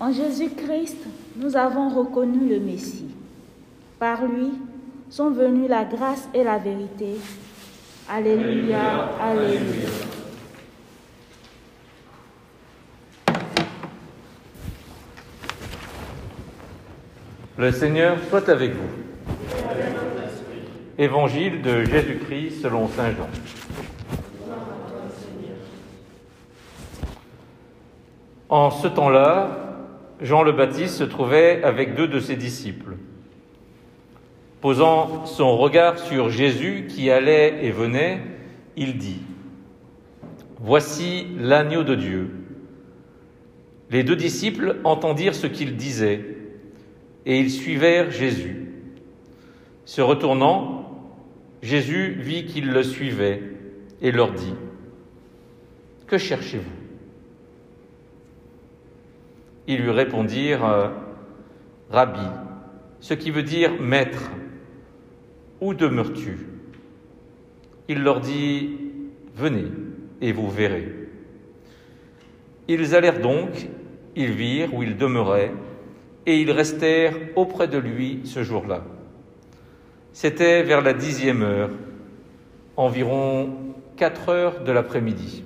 En Jésus-Christ, nous avons reconnu le Messie. Par lui sont venues la grâce et la vérité. Alléluia, Alléluia. Le Seigneur soit avec vous. Évangile de Jésus-Christ selon Saint Jean. En ce temps-là, Jean le Baptiste se trouvait avec deux de ses disciples. Posant son regard sur Jésus qui allait et venait, il dit, Voici l'agneau de Dieu. Les deux disciples entendirent ce qu'il disait et ils suivèrent Jésus. Se retournant, Jésus vit qu'ils le suivaient et leur dit, Que cherchez-vous? Ils lui répondirent, Rabbi, ce qui veut dire maître, où demeures-tu? Il leur dit, Venez et vous verrez. Ils allèrent donc, ils virent où il demeurait, et ils restèrent auprès de lui ce jour-là. C'était vers la dixième heure, environ quatre heures de l'après-midi.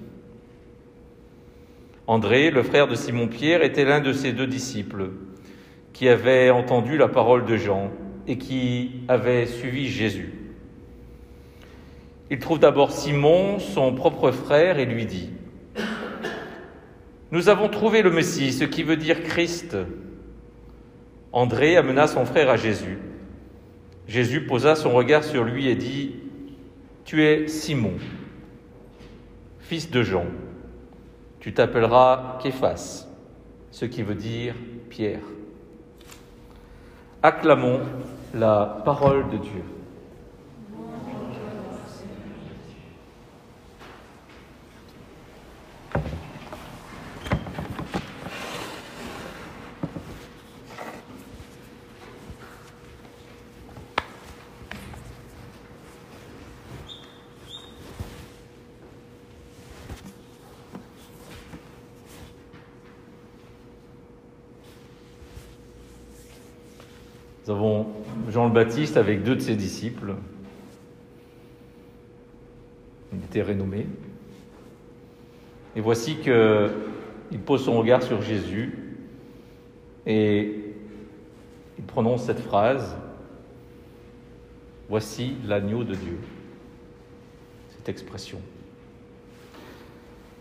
André, le frère de Simon-Pierre, était l'un de ses deux disciples qui avait entendu la parole de Jean et qui avait suivi Jésus. Il trouve d'abord Simon, son propre frère, et lui dit, Nous avons trouvé le Messie, ce qui veut dire Christ. André amena son frère à Jésus. Jésus posa son regard sur lui et dit, Tu es Simon, fils de Jean. Tu t'appelleras Képhas, ce qui veut dire Pierre. Acclamons la parole de Dieu. Nous avons Jean le Baptiste avec deux de ses disciples. Il était renommé. Et voici qu'il pose son regard sur Jésus et il prononce cette phrase Voici l'agneau de Dieu. Cette expression.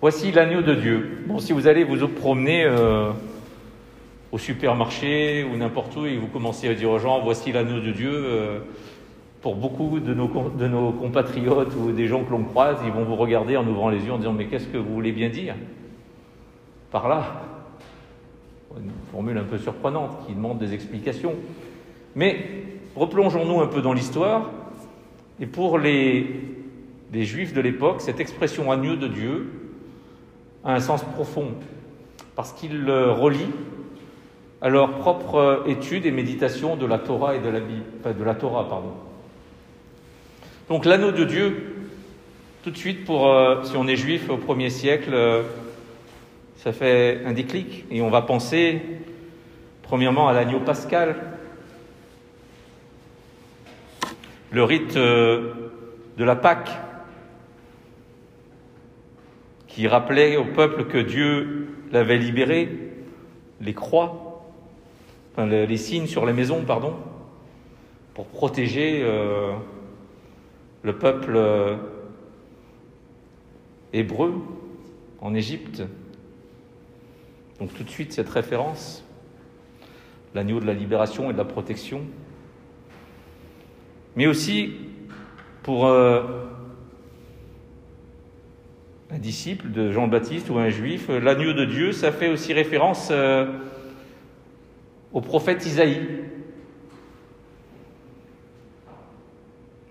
Voici l'agneau de Dieu. Bon, si vous allez vous promener euh, au supermarché ou n'importe où et vous commencez à dire aux gens voici l'agneau de Dieu, euh, pour beaucoup de nos, de nos compatriotes ou des gens que l'on croise, ils vont vous regarder en ouvrant les yeux en disant mais qu'est-ce que vous voulez bien dire? Par là Une formule un peu surprenante qui demande des explications. Mais replongeons-nous un peu dans l'histoire. Et pour les, les juifs de l'époque, cette expression agneau de Dieu a un sens profond parce qu'il relie à leur propre étude et méditation de la Torah et de la Bible, de la Torah, pardon. Donc l'anneau de Dieu, tout de suite, pour euh, si on est juif au premier siècle, euh, ça fait un déclic et on va penser premièrement à l'agneau pascal, le rite euh, de la Pâque, qui rappelait au peuple que Dieu l'avait libéré, les croix, les, signes sur les maisons, pardon, pour protéger euh, le peuple euh, hébreu en Égypte. Donc tout de suite cette référence, l'agneau de la libération et de la protection, mais aussi pour euh, un disciple de Jean-Baptiste ou un juif, l'agneau de Dieu, ça fait aussi référence au prophète Isaïe.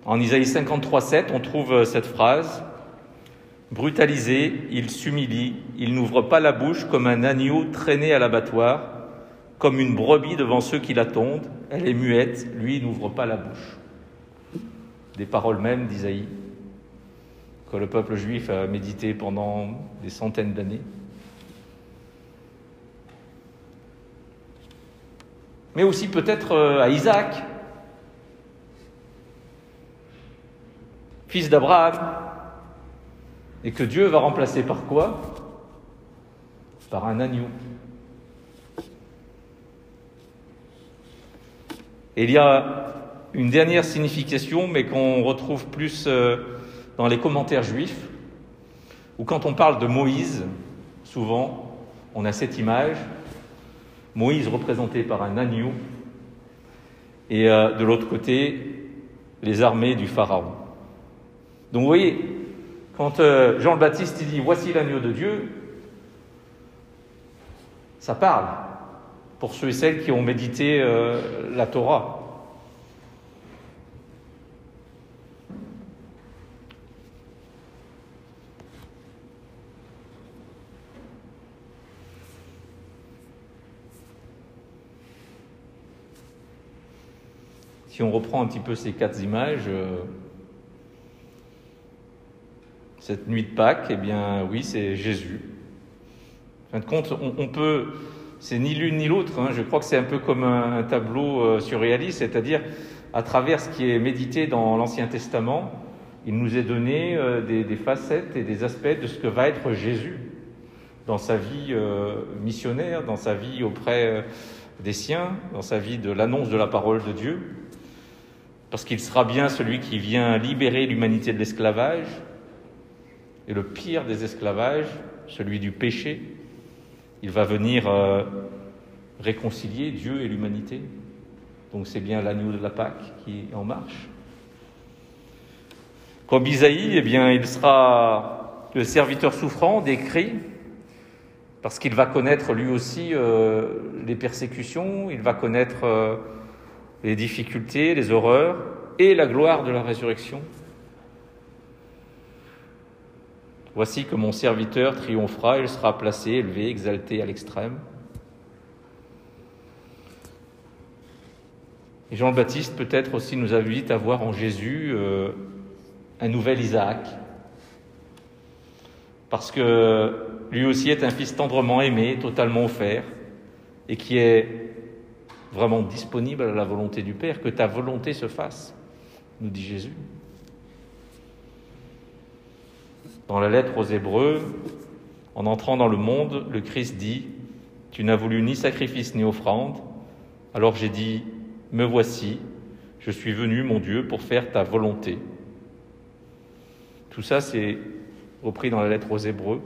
En Isaïe 53, 7, on trouve cette phrase Brutalisé, il s'humilie, il n'ouvre pas la bouche comme un agneau traîné à l'abattoir, comme une brebis devant ceux qui l'attendent. Elle est muette, lui n'ouvre pas la bouche. Des paroles mêmes d'Isaïe, que le peuple juif a médité pendant des centaines d'années. Mais aussi peut-être euh, à Isaac, fils d'Abraham, et que Dieu va remplacer par quoi? Par un agneau. Et il y a une dernière signification, mais qu'on retrouve plus euh, dans les commentaires juifs, où quand on parle de Moïse, souvent, on a cette image, Moïse représenté par un agneau, et euh, de l'autre côté, les armées du Pharaon. Donc vous voyez, quand euh, Jean le Baptiste dit Voici l'agneau de Dieu, ça parle pour ceux et celles qui ont médité la Torah. Si on reprend un petit peu ces quatre images, euh, cette nuit de Pâques, eh bien oui, c'est Jésus. En fin de compte, on, peut, c'est ni l'une ni l'autre, hein. je crois que c'est un peu comme un, tableau euh, surréaliste, c'est-à-dire à travers ce qui est médité dans l'Ancien Testament, il nous est donné euh, des, facettes et des aspects de ce que va être Jésus dans sa vie missionnaire, dans sa vie auprès des siens, dans sa vie de l'annonce de la parole de Dieu parce qu'il sera bien celui qui vient libérer l'humanité de l'esclavage, et le pire des esclavages, celui du péché, il va venir euh, réconcilier Dieu et l'humanité. Donc c'est bien l'agneau de la Pâque qui est en marche. Comme Isaïe, eh bien, il sera le serviteur souffrant décrit, parce qu'il va connaître lui aussi euh, les persécutions, il va connaître euh, les difficultés, les horreurs et la gloire de la résurrection. Voici que mon serviteur triomphera, il sera placé, élevé, exalté à l'extrême. Et Jean le Baptiste peut-être aussi nous invite à voir en Jésus euh, un nouvel Isaac, parce que lui aussi est un fils tendrement aimé, totalement offert, et qui est vraiment disponible à la volonté du Père, que ta volonté se fasse, nous dit Jésus. Dans la lettre aux Hébreux, en entrant dans le monde, le Christ dit, Tu n'as voulu ni sacrifice ni offrande, alors j'ai dit, Me voici, je suis venu, mon Dieu, pour faire ta volonté. Tout ça, c'est repris dans la lettre aux Hébreux.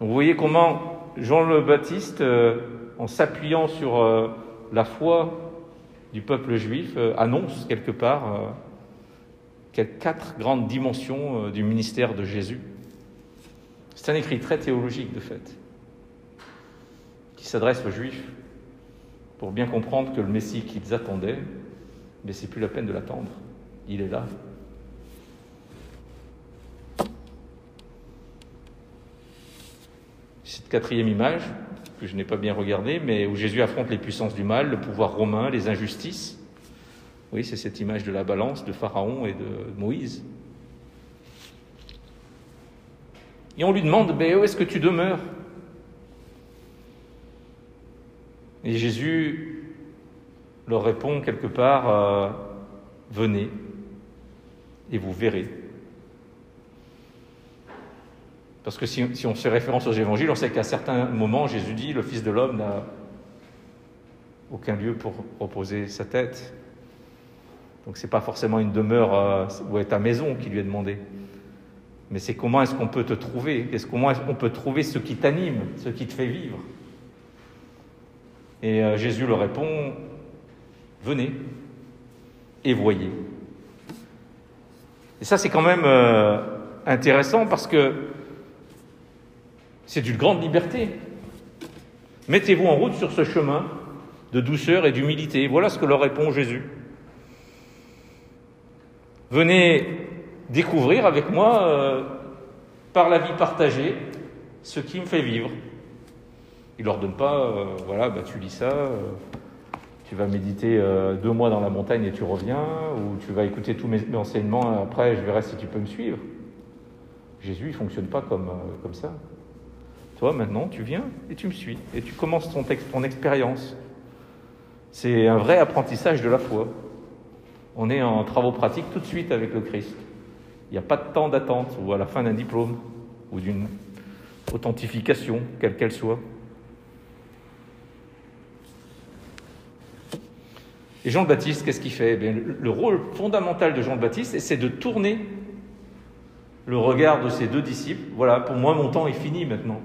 vous voyez comment Jean le Baptiste euh, en s'appuyant sur euh, la foi du peuple juif, euh, annonce quelque part euh, quatre grandes dimensions du ministère de Jésus. C'est un écrit très théologique de fait, qui s'adresse aux Juifs pour bien comprendre que le Messie qu'ils attendaient, mais c'est plus la peine de l'attendre. Il est là. Cette quatrième image, que je n'ai pas bien regardé, mais où Jésus affronte les puissances du mal, le pouvoir romain, les injustices. Oui, c'est cette image de la balance de Pharaon et de Moïse. Et on lui demande, mais où est-ce que tu demeures? Et Jésus leur répond quelque part, euh, venez et vous verrez. Parce que si, on fait référence aux évangiles, on sait qu'à certains moments, Jésus dit, le Fils de l'homme n'a aucun lieu pour reposer sa tête. Donc ce n'est pas forcément une demeure euh, ou est ta maison qui lui est demandé. Mais c'est comment est-ce qu'on peut te trouver? Est Comment est-ce qu'on peut trouver ce qui t'anime, ce qui te fait vivre? Et euh, Jésus leur répond, venez et voyez. Et ça c'est quand même euh, intéressant parce que c'est d'une grande liberté. Mettez-vous en route sur ce chemin de douceur et d'humilité. Voilà ce que leur répond Jésus. Venez découvrir avec moi, euh, par la vie partagée, ce qui me fait vivre. Il leur donne pas, euh, voilà, bah, tu lis ça, euh, tu vas méditer deux mois dans la montagne et tu reviens, ou tu vas écouter tous mes enseignements, après je verrai si tu peux me suivre. Jésus, il fonctionne pas comme ça Toi, maintenant, tu viens et tu me suis. Et tu commences ton, ton expérience. C'est un vrai apprentissage de la foi. On est en travaux pratiques tout de suite avec le Christ. Il n'y a pas de temps d'attente ou à la fin d'un diplôme ou d'une authentification, quelle qu'elle soit. Et Jean le Baptiste, qu'est-ce qu'il fait? Eh Le rôle fondamental de Jean le Baptiste, c'est de tourner le regard de ses deux disciples. Voilà, pour moi, mon temps est fini maintenant.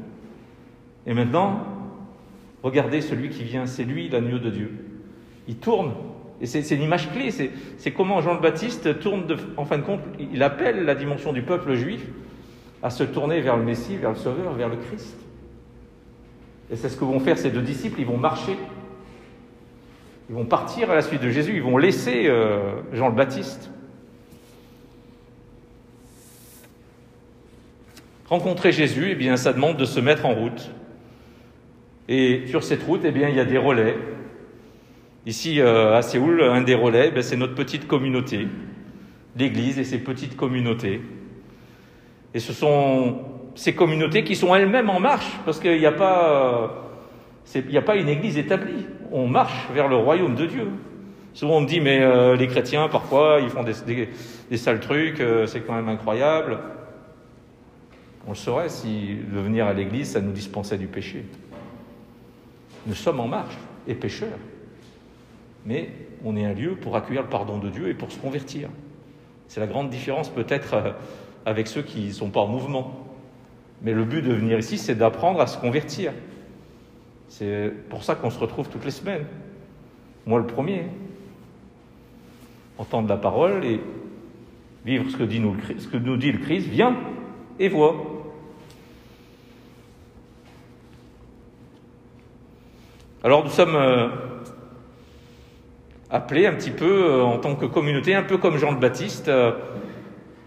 Et maintenant, regardez celui qui vient, c'est lui l'agneau de Dieu. Il tourne, et c'est une image clé, c'est comment Jean le Baptiste tourne, en fin de compte, il appelle la dimension du peuple juif à se tourner vers le Messie, vers le Sauveur, vers le Christ. Et c'est ce que vont faire ces deux disciples, ils vont marcher ils vont partir à la suite de Jésus, ils vont laisser euh, Jean le Baptiste. Rencontrer Jésus, eh bien, ça demande de se mettre en route. Et sur cette route, eh bien, il y a des relais. Ici, euh, à Séoul, un des relais, ben, c'est notre petite communauté, l'Église et ses petites communautés. Et ce sont ces communautés qui sont elles-mêmes en marche, parce qu'il n'y a pas n'y a pas une église établie. On marche vers le royaume de Dieu. Souvent on me dit, mais euh, les chrétiens, parfois, ils font des, sales trucs, euh, c'est quand même incroyable. On le saurait si de venir à l'église, ça nous dispensait du péché. Nous sommes en marche et pécheurs. Mais on est un lieu pour accueillir le pardon de Dieu et pour se convertir. C'est la grande différence peut-être euh, avec ceux qui ne sont pas en mouvement. Mais le but de venir ici, c'est d'apprendre à se convertir. C'est pour ça qu'on se retrouve toutes les semaines. Moi le premier. Entendre la parole et vivre ce que, dit nous, ce que nous dit le Christ, viens et vois. Alors nous sommes euh, appelés un petit peu euh, en tant que communauté, un peu comme Jean le Baptiste, euh,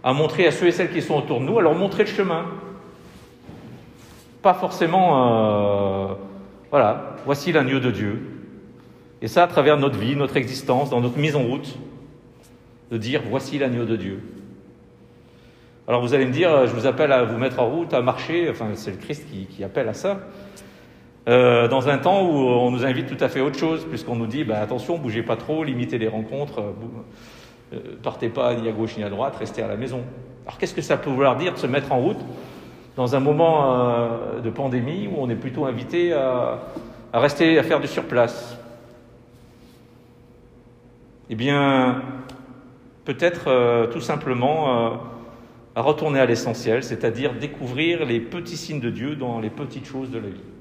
à montrer à ceux et celles qui sont autour de nous, à leur montrer le chemin. Pas forcément voilà, voici l'agneau de Dieu. Et ça à travers notre vie, notre existence, dans notre mise en route, de dire voici l'agneau de Dieu. Alors vous allez me dire, je vous appelle à vous mettre en route, à marcher, enfin c'est le Christ qui, appelle à ça, euh, dans un temps où on nous invite tout à fait autre chose, puisqu'on nous dit bah, attention, bougez pas trop, limitez les rencontres, euh, euh, partez pas ni à gauche ni à droite, restez à la maison. Alors qu'est-ce que ça peut vouloir dire de se mettre en route dans un moment de pandémie où on est plutôt invité à, rester, à faire du surplace? Eh bien, peut-être tout simplement à retourner à l'essentiel, c'est-à-dire découvrir les petits signes de Dieu dans les petites choses de la vie.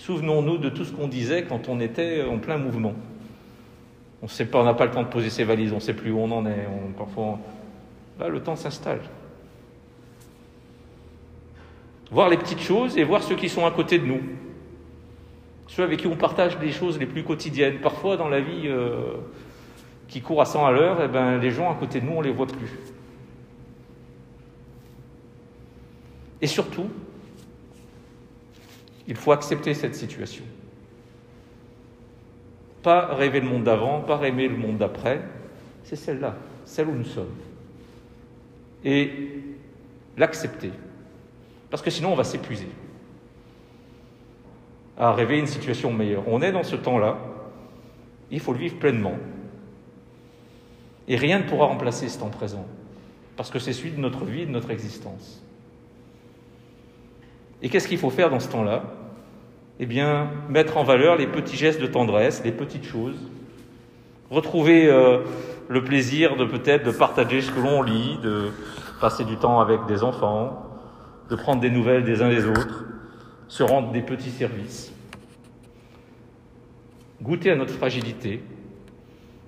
Souvenons-nous de tout ce qu'on disait quand on était en plein mouvement. On sait pas, on n'a pas le temps de poser ses valises, on ne sait plus où on en est. parfois, là, le temps s'installe voir les petites choses et voir ceux qui sont à côté de nous, ceux avec qui on partage les choses les plus quotidiennes. Parfois, dans la vie euh, qui court à 100 à l'heure, eh ben, les gens à côté de nous, on ne les voit plus. Et surtout, il faut accepter cette situation. Pas rêver le monde d'avant, pas rêver le monde d'après, c'est celle-là, celle où nous sommes. Et l'accepter. Parce que sinon, on va s'épuiser à rêver une situation meilleure. On est dans ce temps-là, il faut le vivre pleinement. Et rien ne pourra remplacer ce temps présent, parce que c'est celui de notre vie, de notre existence. Et qu'est-ce qu'il faut faire dans ce temps-là? Eh bien, mettre en valeur les petits gestes de tendresse, les petites choses, retrouver euh, le plaisir de peut-être de partager ce que l'on lit, de passer du temps avec des enfants, de prendre des nouvelles des uns des autres, se rendre des petits services, goûter à notre fragilité.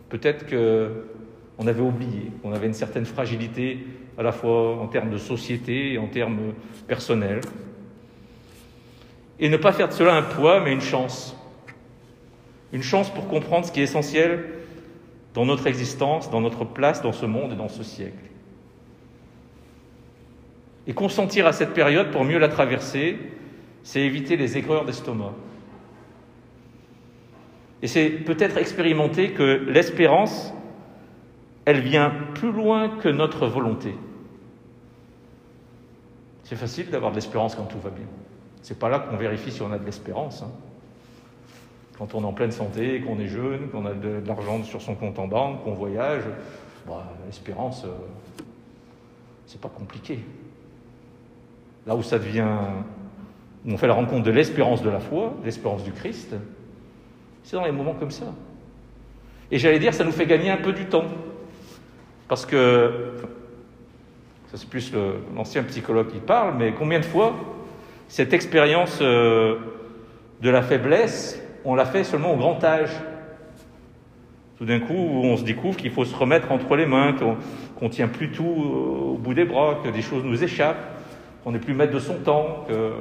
Peut-être qu'on avait oublié, qu'on avait une certaine fragilité à la fois en termes de société et en termes personnels. Et ne pas faire de cela un poids, mais une chance. Une chance pour comprendre ce qui est essentiel dans notre existence, dans notre place dans ce monde et dans ce siècle. Et consentir à cette période pour mieux la traverser, c'est éviter les aigreurs d'estomac. Et c'est peut-être expérimenter que l'espérance, elle vient plus loin que notre volonté. C'est facile d'avoir de l'espérance quand tout va bien. C'est pas là qu'on vérifie si on a de l'espérance. hein. Quand on est en pleine santé, qu'on est jeune, qu'on a de, l'argent sur son compte en banque, qu'on voyage, bah, l'espérance, euh, c'est pas compliqué. Là où ça devient, où on fait la rencontre de l'espérance de la foi, l'espérance du Christ, c'est dans les moments comme ça. Et j'allais dire, ça nous fait gagner un peu du temps. Parce que, ça c'est plus l'ancien psychologue qui parle, mais combien de fois cette expérience euh, de la faiblesse, on l'a fait seulement au grand âge Tout d'un coup, on se découvre qu'il faut se remettre entre les mains, qu'on qu'on tient plus tout euh, au bout des bras, que des choses nous échappent, qu'on n'est plus maître de son temps, que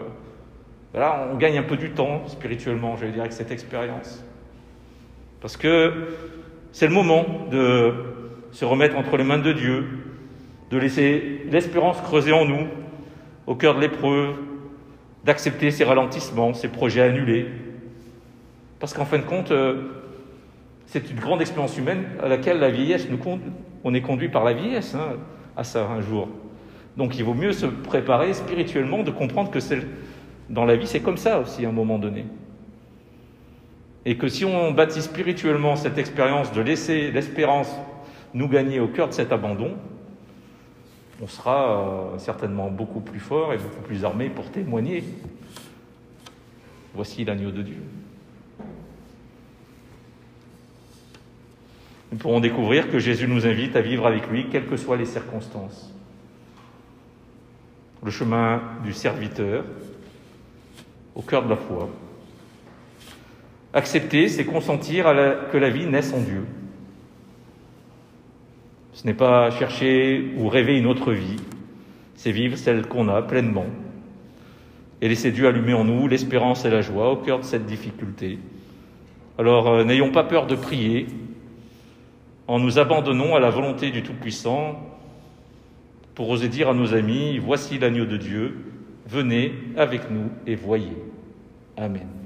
voilà, on gagne un peu du temps spirituellement, j'allais dire, avec cette expérience. Parce que c'est le moment de se remettre entre les mains de Dieu, de laisser l'espérance creuser en nous, au cœur de l'épreuve, d'accepter ses ralentissements, ses projets annulés. Parce qu'en fin de compte, euh, c'est une grande expérience humaine à laquelle la vieillesse nous conduit. On est conduit par la vieillesse hein, à ça un jour. Donc il vaut mieux se préparer spirituellement, de comprendre que dans la vie c'est comme ça aussi à un moment donné. Et que si on bâtit spirituellement cette expérience de laisser l'espérance nous gagner au cœur de cet abandon, on sera euh, certainement beaucoup plus fort et beaucoup plus armé pour témoigner. Voici l'agneau de Dieu. Nous pourrons découvrir que Jésus nous invite à vivre avec lui, quelles que soient les circonstances. Le chemin du serviteur au cœur de la foi. Accepter, c'est consentir que la vie naisse en Dieu. Ce n'est pas chercher ou rêver une autre vie, c'est vivre celle qu'on a pleinement et laisser Dieu allumer en nous l'espérance et la joie au cœur de cette difficulté. Alors euh, n'ayons pas peur de prier en nous abandonnant à la volonté du Tout-Puissant pour oser dire à nos amis, voici l'agneau de Dieu, venez avec nous et voyez. Amen.